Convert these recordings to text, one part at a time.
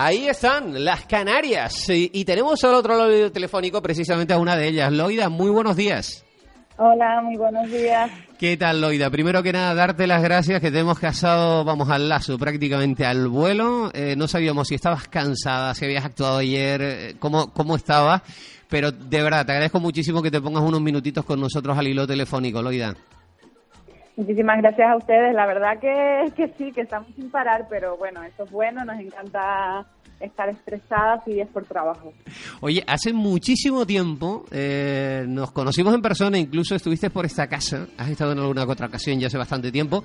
Ahí están, las Canarias. Y, tenemos al otro lado telefónico precisamente a una de ellas. Loida, muy buenos días. Hola, muy buenos días. ¿Qué tal, Loida? Primero que nada, darte las gracias que te hemos casado, vamos, al lazo, prácticamente al vuelo. Eh, no sabíamos si estabas cansada, si habías actuado ayer, eh, cómo, cómo estabas. Pero de verdad, te agradezco muchísimo que te pongas unos minutitos con nosotros al hilo telefónico, Loida. Muchísimas gracias a ustedes. La verdad que, que sí, que estamos sin parar, pero bueno, eso es bueno, nos encanta estar estresadas y es por trabajo. Oye, hace muchísimo tiempo eh, nos conocimos en persona, incluso estuviste por esta casa, has estado en alguna otra ocasión ya hace bastante tiempo.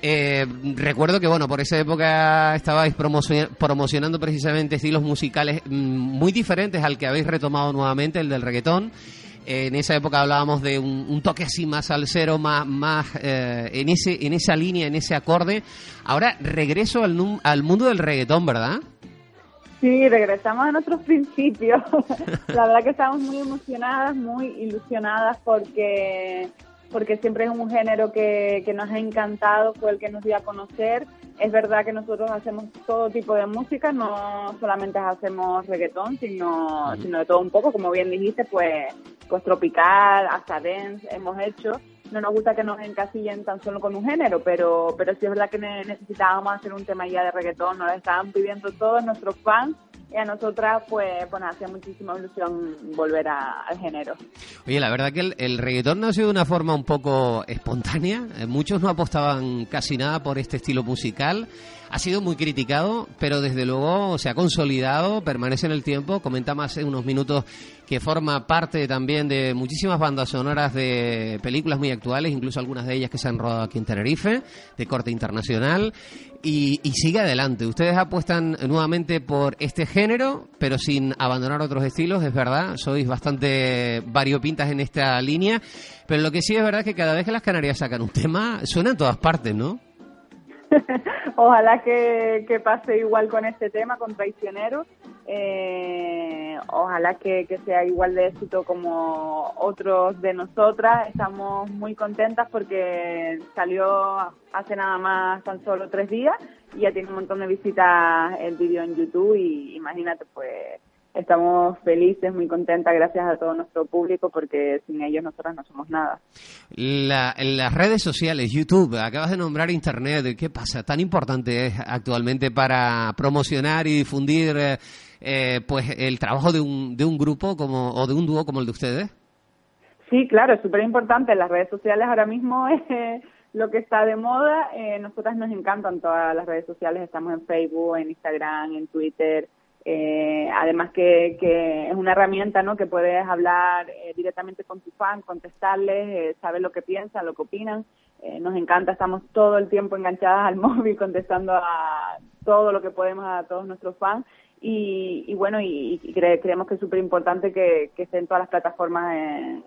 Eh, recuerdo que, bueno, por esa época estabais promocionando precisamente estilos musicales mm, muy diferentes al que habéis retomado nuevamente, el del reggaetón. En esa época hablábamos de un, toque así más salsero, más, más eh, en, ese, en esa línea, en ese acorde. Ahora regreso al, al mundo del reggaetón, ¿verdad? Sí, regresamos a nuestros principios. La verdad que estamos muy emocionadas, muy ilusionadas porque porque siempre es un género que, que nos ha encantado, fue el que nos dio a conocer. Es verdad que nosotros hacemos todo tipo de música, no solamente hacemos reggaetón, sino, sino de todo un poco, como bien dijiste, pues, pues tropical, hasta dance hemos hecho. No nos gusta que nos encasillen tan solo con un género, pero, pero sí es verdad que necesitábamos hacer un tema ya de reggaetón, nos lo estaban pidiendo todos nuestros fans y a nosotras pues, pues hacía muchísima ilusión volver al género. Oye, la verdad que el, el, reggaetón nació de una forma un poco espontánea, eh, muchos no apostaban casi nada por este estilo musical ha sido muy criticado, pero desde luego se ha consolidado, permanece en el tiempo. Comentamos hace unos minutos que forma parte también de muchísimas bandas sonoras de películas muy actuales, incluso algunas de ellas que se han rodado aquí en Tenerife, de corte internacional, y, sigue adelante. Ustedes apuestan nuevamente por este género, pero sin abandonar otros estilos, es verdad, sois bastante variopintas en esta línea, pero lo que sí es verdad es que cada vez que las Canarias sacan un tema, suena en todas partes, ¿no? Ojalá que, pase igual con este tema, con Traicionero. Eh, ojalá que, sea igual de éxito como otros de nosotras. Estamos muy contentas porque salió hace nada más tan solo tres días y ya tiene un montón de visitas el vídeo en YouTube y imagínate pues estamos felices, muy contentas, gracias a todo nuestro público, porque sin ellos nosotras no somos nada. La, las redes sociales, YouTube, acabas de nombrar Internet, ¿qué pasa? ¿Tan importante es actualmente para promocionar y difundir eh, eh, pues el trabajo de un, de un grupo como, o de un dúo como el de ustedes? Sí, claro, es súper importante. Las redes sociales ahora mismo es lo que está de moda. Eh, nosotras nos encantan todas las redes sociales, estamos en Facebook, en Instagram, en Twitter, eh, además que, que, es una herramienta ¿no? que puedes hablar eh, directamente con tu fan, contestarles, eh, saber lo que piensan, lo que opinan. Eh, nos encanta, estamos todo el tiempo enganchadas al móvil contestando a todo lo que podemos a todos nuestros fans. Y, y bueno, y, creemos que es súper importante que, que estén todas las plataformas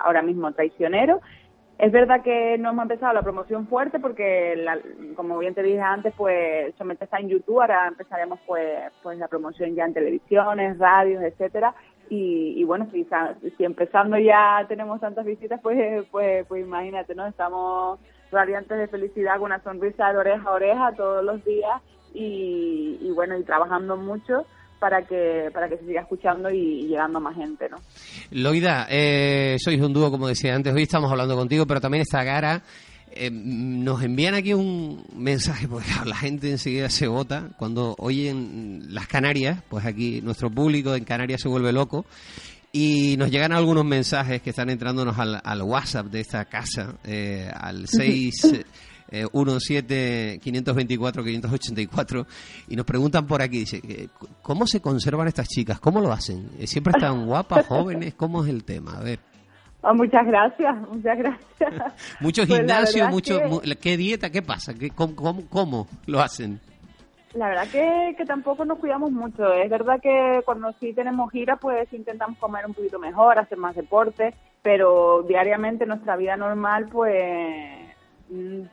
ahora mismo traicionero es verdad que no hemos empezado la promoción fuerte porque, como bien te dije antes, pues solamente está en YouTube, ahora empezaremos pues, pues la promoción ya en televisiones, radios, etcétera. Y, bueno, si, si empezando ya tenemos tantas visitas, pues, pues, pues imagínate, ¿no? Estamos radiantes de felicidad con una sonrisa de oreja a oreja todos los días y, y bueno, y trabajando mucho para que para que se siga escuchando y, llegando a más gente, ¿no? Loida, eh, sois un dúo, como decía antes, hoy estamos hablando contigo, pero también está Gara. Eh, nos envían aquí un mensaje, porque la gente enseguida se vota cuando oyen las Canarias, pues aquí nuestro público en Canarias se vuelve loco. Y nos llegan algunos mensajes que están entrándonos al, al WhatsApp de esta casa, eh, al 6 eh, 17-524-584 y nos preguntan por aquí, dice, eh, ¿cómo se conservan estas chicas? ¿Cómo lo hacen? Eh, ¿Siempre están guapas, jóvenes? ¿Cómo es el tema? A ver. Oh, muchas gracias, muchas gracias. mucho pues gimnasio, mucho, ¿qué dieta? ¿Qué pasa? ¿Qué, cómo, cómo, lo hacen? La verdad que, que tampoco nos cuidamos mucho. Es verdad que cuando sí tenemos gira, pues intentamos comer un poquito mejor, hacer más deporte, pero diariamente nuestra vida normal, pues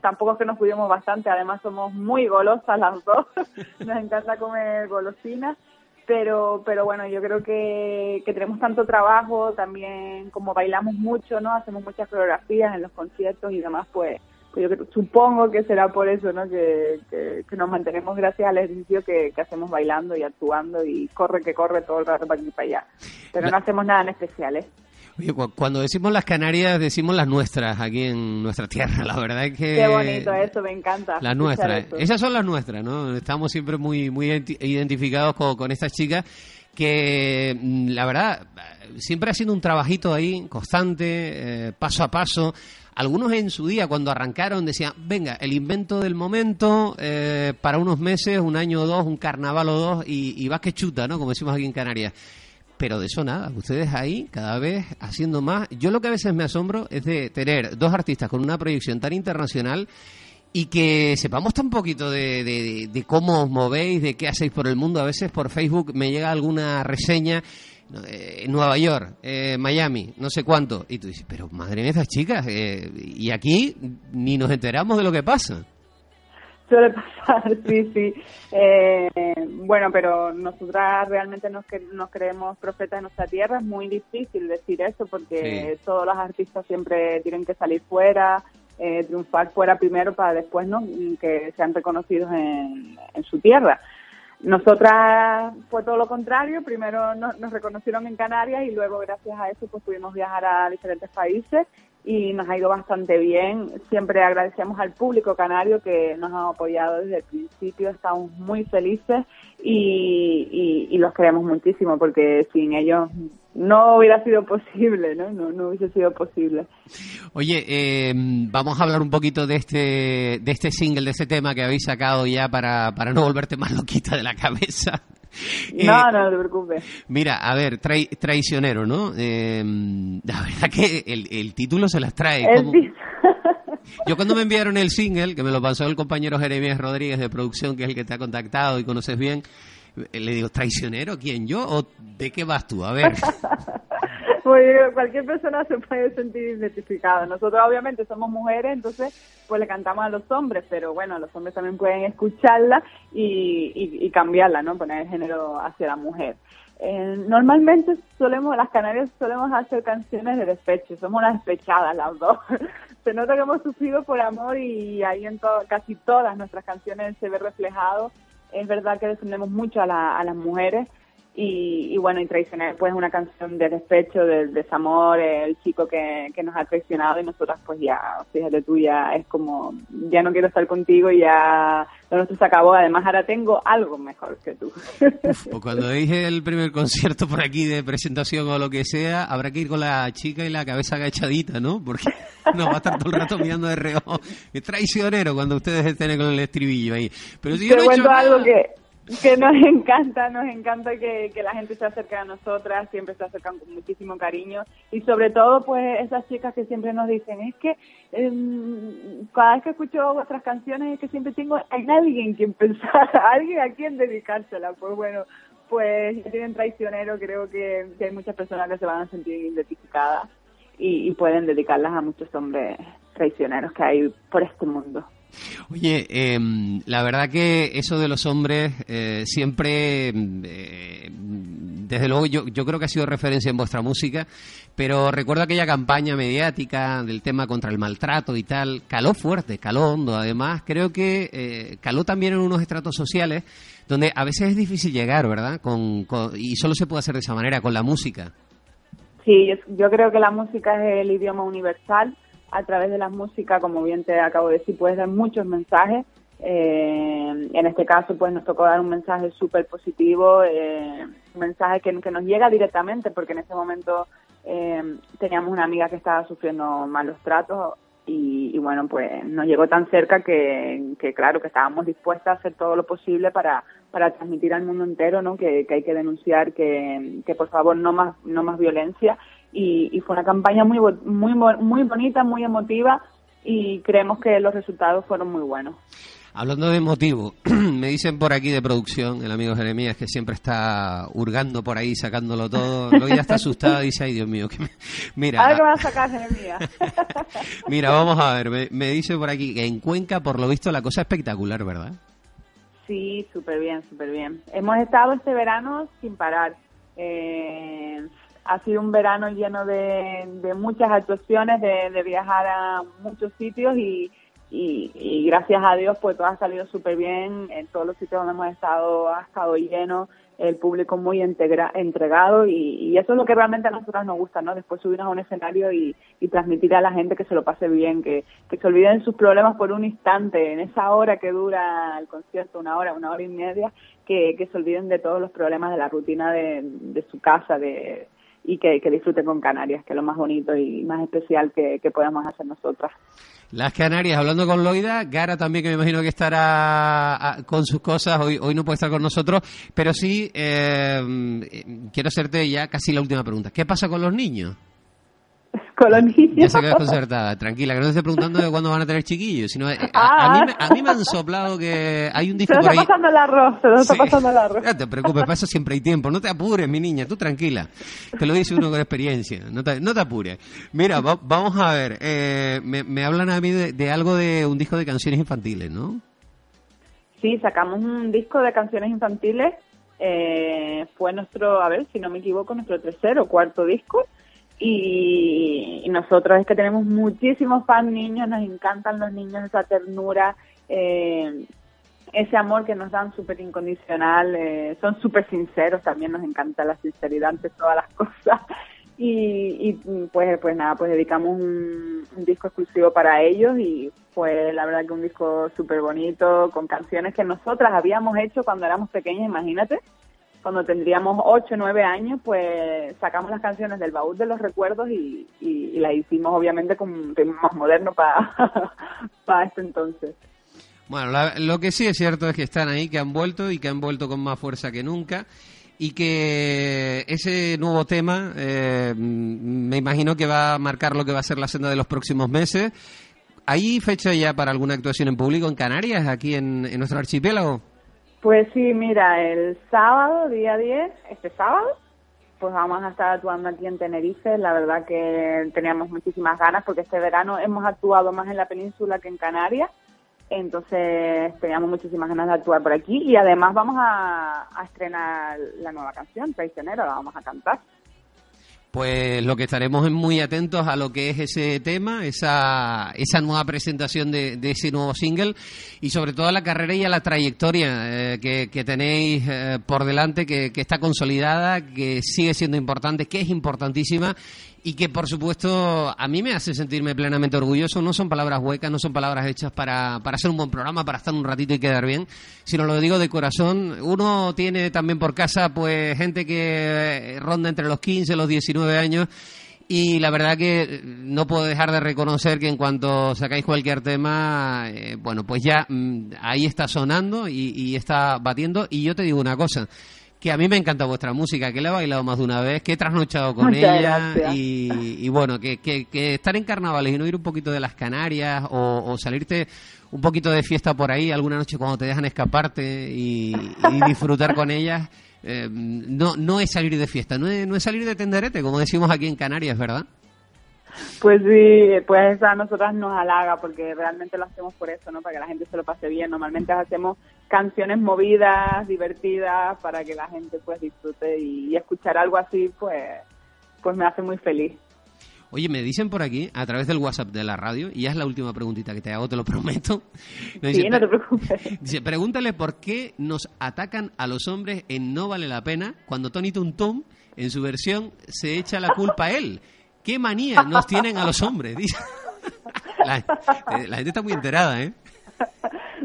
tampoco es que nos cuidemos bastante. Además, somos muy golosas las dos. nos encanta comer golosinas pero pero bueno yo creo que, que tenemos tanto trabajo también como bailamos mucho no hacemos muchas coreografías en los conciertos y demás pues, pues yo supongo que será por eso no que, que, nos mantenemos gracias al ejercicio que, que, hacemos bailando y actuando y corre que corre todo el rato para aquí y para allá pero no hacemos nada en especial ¿eh? Cuando decimos las Canarias, decimos las nuestras, aquí en nuestra tierra. La verdad es que... Qué bonito eso, me encanta. Las nuestras. Esas son las nuestras, ¿no? Estamos siempre muy, muy identificados con, estas chicas que, mm, la verdad, siempre ha sido un trabajito ahí, constante, eh, paso a paso. Algunos en su día, cuando arrancaron, decían, venga, el invento del momento, eh, para unos meses, un año o dos, un carnaval o dos, y, y vas que chuta, ¿no? Como decimos aquí en Canarias pero de eso nada, ustedes ahí cada vez haciendo más. Yo lo que a veces me asombro es de tener dos artistas con una proyección tan internacional y que sepamos tan poquito de, de, cómo os movéis, de qué hacéis por el mundo. A veces por Facebook me llega alguna reseña eh, Nueva York, eh, Miami, no sé cuánto. Y tú dices, pero madre mía, esas chicas, eh, y aquí ni nos enteramos de lo que pasa. Suele pasar, sí, sí. Eh, bueno, pero nosotras realmente nos, nos creemos profetas de nuestra tierra. Es muy difícil decir eso porque todos los artistas siempre tienen que salir fuera, eh, triunfar fuera primero para después no que sean reconocidos en, en su tierra. Nosotras fue todo lo contrario, primero nos, nos, reconocieron en Canarias y luego gracias a eso pues pudimos viajar a diferentes países y nos ha ido bastante bien. Siempre agradecemos al público canario que nos ha apoyado desde el principio, estamos muy felices y, los queremos muchísimo porque sin ellos no hubiera sido posible, ¿no? No, no hubiese sido posible. Oye, eh, vamos a hablar un poquito de este, de este single, de ese tema que habéis sacado ya para, para no volverte más loquita de la cabeza. No, eh, no, te preocupes. Mira, a ver, traicionero, ¿no? Eh, la verdad que el, título se las trae. Yo cuando me enviaron el single, que me lo pasó el compañero Jeremías Rodríguez de producción, que es el que te ha contactado y conoces bien, le digo, ¿traicionero? ¿Quién? ¿Yo? ¿O de qué vas tú? A ver. pues cualquier persona se puede sentir identificada. Nosotros obviamente somos mujeres, entonces pues le cantamos a los hombres, pero bueno, los hombres también pueden escucharla y, y, cambiarla, ¿no? Poner el género hacia la mujer. Eh, normalmente solemos, las canarias solemos hacer canciones de despecho, somos unas despechadas las dos. se nota que hemos sufrido por amor y ahí en casi todas nuestras canciones se ve reflejado. Es verdad que defendemos mucho a las mujeres, y, bueno, y traicionar pues una canción de despecho, del desamor, el chico que, que nos ha traicionado y nosotras pues ya, fíjate tú, ya es como, ya no quiero estar contigo y ya lo nuestro se acabó, además ahora tengo algo mejor que tú. pues cuando dije el primer concierto por aquí de presentación o lo que sea, habrá que ir con la chica y la cabeza agachadita, ¿no? Porque nos va a estar todo el rato mirando de reojo. Es traicionero cuando ustedes estén con el estribillo ahí. Pero si yo Te cuento algo que que nos encanta, nos encanta que, que, la gente se acerque a nosotras, siempre se acercan con muchísimo cariño y sobre todo pues esas chicas que siempre nos dicen, es que em, cada vez que escucho vuestras canciones es que siempre tengo a alguien quien pensar, alguien a quien dedicársela, pues bueno, pues tienen traicionero, creo que, hay muchas personas que se van a sentir identificadas y, y pueden dedicarlas a muchos hombres traicioneros que hay por este mundo. Oye, em, la verdad que eso de los hombres eh, siempre, eh, desde luego yo, yo creo que ha sido referencia en vuestra música, pero recuerdo aquella campaña mediática del tema contra el maltrato y tal, caló fuerte, caló hondo, además creo que eh, caló también en unos estratos sociales donde a veces es difícil llegar, ¿verdad? Con, y solo se puede hacer de esa manera, con la música. Sí, yo creo que la música es el idioma universal a través de la música, como bien te acabo de decir, puedes dar muchos mensajes. Eh, en este caso, pues nos tocó dar un mensaje súper positivo, eh, un mensaje que, nos llega directamente, porque en ese momento eh, teníamos una amiga que estaba sufriendo malos tratos y, bueno, pues nos llegó tan cerca que, claro, que estábamos dispuestas a hacer todo lo posible para, para transmitir al mundo entero, ¿no? Que, que hay que denunciar, que, que por favor no más, no más violencia y, fue una campaña muy, muy, muy bonita, muy emotiva y creemos que los resultados fueron muy buenos. Hablando de motivo, me dicen por aquí de producción, el amigo Jeremías, que siempre está hurgando por ahí, sacándolo todo. Luego ya está asustada, dice, ay Dios mío, que mira. A ver qué va a sacar Jeremías. mira, vamos a ver, me, me, dice por aquí que en Cuenca, por lo visto, la cosa espectacular, ¿verdad? Sí, súper bien, súper bien. Hemos estado este verano sin parar. Eh, ha sido un verano lleno de, de muchas actuaciones, de, de viajar a muchos sitios y y, gracias a Dios pues todo ha salido súper bien, en todos los sitios donde hemos estado ha estado lleno, el público muy integra, entregado y, eso es lo que realmente a nosotros nos gusta, ¿no? Después subirnos a un escenario y, transmitir a la gente que se lo pase bien, que, que se olviden sus problemas por un instante, en esa hora que dura el concierto, una hora, una hora y media, que, que se olviden de todos los problemas de la rutina de, de su casa, de y que, que disfruten con Canarias, que es lo más bonito y más especial que, que podamos hacer nosotras. Las Canarias, hablando con Loida, Gara también, que me imagino que estará con sus cosas, hoy, hoy no puede estar con nosotros, pero sí eh, quiero hacerte ya casi la última pregunta. ¿Qué pasa con los niños? Ya se queda desconcertada, tranquila, que no te esté preguntando de cuándo van a tener chiquillos, sino eh, a, mí, a, mí, me han soplado que hay un disco por ahí. está pasando el arroz, se nos está pasando el arroz. No te preocupes, eso siempre hay tiempo, no te apures, mi niña, tú tranquila. Te lo dice uno con experiencia, no te, no te apures. Mira, vamos a ver, eh, me, me, hablan a mí de, algo de un disco de canciones infantiles, ¿no? Sí, sacamos un disco de canciones infantiles, eh, fue nuestro, a ver, si no me equivoco, nuestro tercer o cuarto disco y, nosotros es que tenemos muchísimos fans niños, nos encantan los niños, esa ternura, eh, ese amor que nos dan súper incondicional, eh, son súper sinceros, también nos encanta la sinceridad ante todas las cosas. Y, pues pues nada, pues dedicamos un, un, disco exclusivo para ellos y fue la verdad que un disco súper bonito, con canciones que nosotras habíamos hecho cuando éramos pequeñas, imagínate cuando tendríamos 8 o 9 años, pues sacamos las canciones del baúl de los recuerdos y, y, las hicimos obviamente con un ritmo más moderno para para este entonces. Bueno, lo que sí es cierto es que están ahí, que han vuelto y que han vuelto con más fuerza que nunca y que ese nuevo tema eh, me imagino que va a marcar lo que va a ser la senda de los próximos meses. ¿Hay fecha ya para alguna actuación en público en Canarias, aquí en nuestro archipiélago? Pues sí, mira, el sábado, día 10, este sábado, pues vamos a estar actuando aquí en Tenerife. La verdad que teníamos muchísimas ganas porque este verano hemos actuado más en la península que en Canarias. Entonces teníamos muchísimas ganas de actuar por aquí y además vamos a, estrenar la nueva canción, Traicionero, la vamos a cantar. Pues lo que estaremos es muy atentos a lo que es ese tema, esa, esa nueva presentación de, ese nuevo single y sobre todo a la carrera y a la trayectoria eh, que, tenéis eh, por delante, que, que está consolidada, que sigue siendo importante, que es importantísima y que por supuesto a mí me hace sentirme plenamente orgulloso. No son palabras huecas, no son palabras hechas para, para hacer un buen programa, para estar un ratito y quedar bien, sino lo digo de corazón. Uno tiene también por casa pues gente que ronda entre los 15 y los 19 años y la verdad que no puedo dejar de reconocer que en cuanto sacáis cualquier tema, eh, bueno, pues ya mm, ahí está sonando y, y está batiendo. Y yo te digo una cosa, que a mí me encanta vuestra música, que la he bailado más de una vez, que he trasnochado con ella y, bueno, que, que, estar en carnavales y no ir un poquito de las Canarias o, salirte un poquito de fiesta por ahí alguna noche cuando te dejan escaparte y, disfrutar con ellas, eh, no, no es salir de fiesta, no es, no es salir de tenderete, como decimos aquí en Canarias, ¿verdad? Pues sí, pues a nosotras nos halaga porque realmente lo hacemos por eso, ¿no? Para que la gente se lo pase bien. Normalmente hacemos canciones movidas, divertidas, para que la gente pues disfrute y, escuchar algo así, pues, pues me hace muy feliz. Oye, me dicen por aquí, a través del WhatsApp de la radio, y ya es la última preguntita que te hago, te lo prometo. sí, no te preocupes. Dice, pregúntale por qué nos atacan a los hombres en No Vale la Pena cuando Tony Tuntum, en su versión, se echa la culpa a él. ¿Qué manía nos tienen a los hombres? La, la, gente está muy enterada, ¿eh?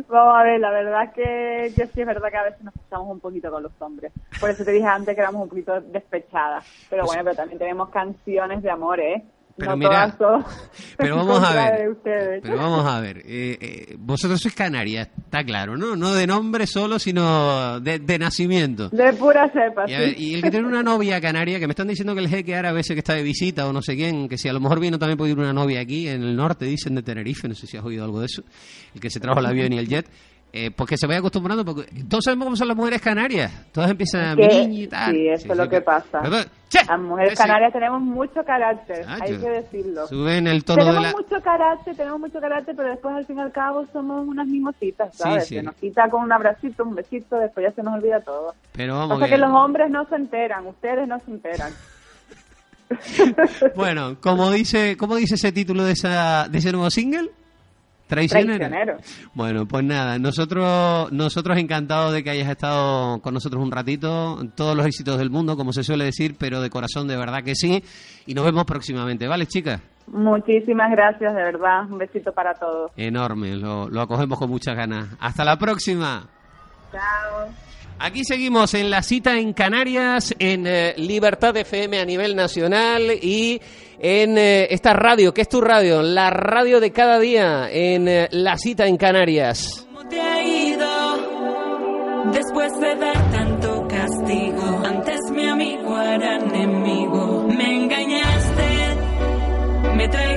Vamos a ver, la verdad es que, que, sí es verdad que a veces nos pasamos un poquito con los hombres. Por eso te dije antes que éramos un poquito despechadas. Pero pues bueno, pero también tenemos canciones de amor, ¿eh? Pero no mira, pero vamos a ver, pero vamos a ver, eh, eh, vosotros sois Canarias, está claro, ¿no? No de nombre solo, sino de, de nacimiento. De pura cepa, Y, a ver, sí. y el que tiene una novia canaria, que me están diciendo que el jeque árabe ese que está de visita o no sé quién, que si a lo mejor vino también puede ir una novia aquí, en el norte, dicen de Tenerife, no sé si has oído algo de eso, el que se trajo el avión y el jet, eh, pues que se vaya acostumbrando, porque todos sabemos cómo son las mujeres canarias, todas empiezan a mi niña y tal. sí, eso es lo que pasa. Che, Las mujeres ese- canarias tenemos mucho carácter, Ah, hay que decirlo. Suben el tono de Tenemos la... mucho carácter, tenemos mucho carácter, pero después al fin y al cabo somos unas mimositas, ¿sabes? Se nos quita con un abracito, un besito, después ya se nos olvida todo. Pero vamos Pasa que que- los hombres no se enteran, ustedes no se enteran. Bueno, como dice, ¿cómo dice ese título de, esa, de ese nuevo single? Traicionero. Traicionero. Bueno, pues nada, nosotros nosotros encantados de que hayas estado con nosotros un ratito, todos los éxitos del mundo, como se suele decir, pero de corazón de verdad que sí, y nos vemos próximamente, ¿vale, chicas? Muchísimas gracias, de verdad. Un besito para todos. Enorme, lo, lo acogemos con muchas ganas. Hasta la próxima. Chao. Aquí seguimos en la cita en Canarias, en eh, Libertad FM a nivel nacional y en eh, esta radio, que es tu radio, la radio de cada día en eh, la cita en Canarias. ¿Cómo te ha ido después de dar tanto castigo? Antes mi amigo era enemigo. Me engañaste, me traicionaste.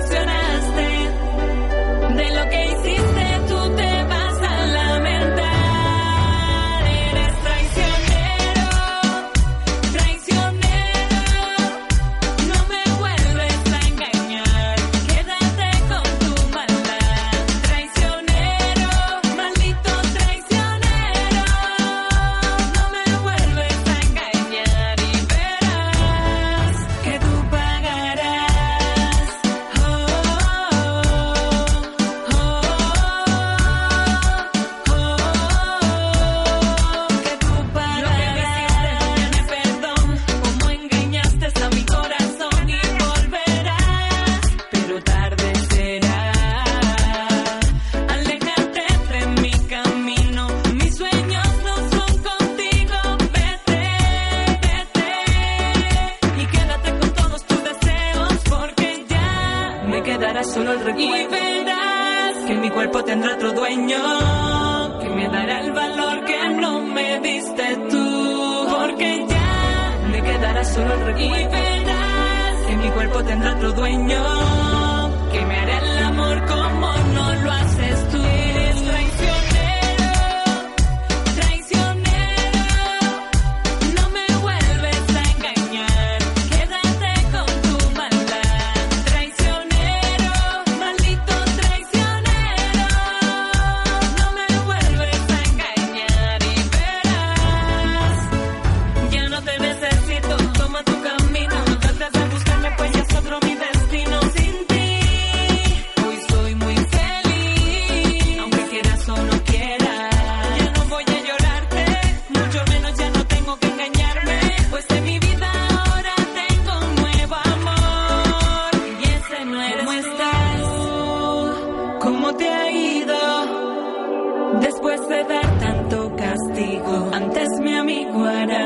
Castigo, antes mi amigo era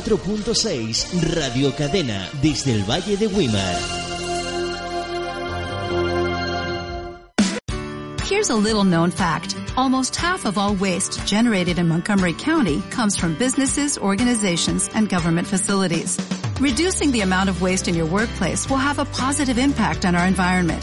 94.6 Radio Cadena desde el Valle de Here's a little known fact. Almost half of all waste generated in Montgomery County comes from businesses, organizations, and government facilities. Reducing the amount of waste in your workplace will have a positive impact on our environment.